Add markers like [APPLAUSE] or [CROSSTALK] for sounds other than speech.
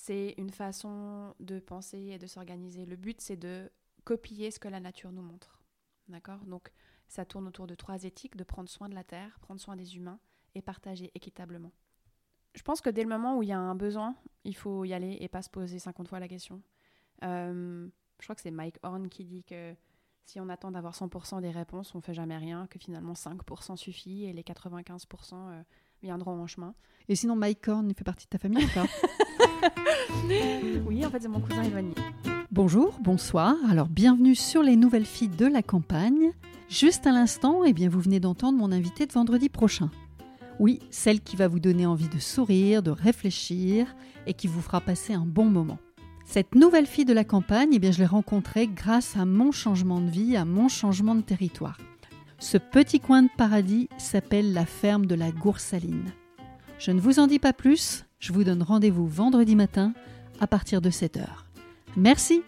c'est une façon de penser et de s'organiser. Le but, c'est de copier ce que la nature nous montre. D'accord? Donc, ça tourne autour de trois éthiques de prendre soin de la terre, prendre soin des humains et partager équitablement. Je pense que dès le moment où il y a un besoin, il faut y aller et pas se poser 50 fois la question. Euh, je crois que c'est Mike Horn qui dit que si on attend d'avoir 100% des réponses, on fait jamais rien, que finalement 5% suffit et les 95% euh, viendront en chemin. Et sinon, Mike Horn, il fait partie de ta famille ou pas? [LAUGHS] Oui, en fait, c'est mon cousin éloigné. Bonjour, bonsoir. Alors, bienvenue sur les nouvelles filles de la campagne. Juste à l'instant, eh bien, vous venez d'entendre mon invité de vendredi prochain. Oui, celle qui va vous donner envie de sourire, de réfléchir et qui vous fera passer un bon moment. Cette nouvelle fille de la campagne, eh bien, je l'ai rencontrée grâce à mon changement de vie, à mon changement de territoire. Ce petit coin de paradis s'appelle la ferme de la Goursaline. Je ne vous en dis pas plus, je vous donne rendez-vous vendredi matin à partir de 7h. Merci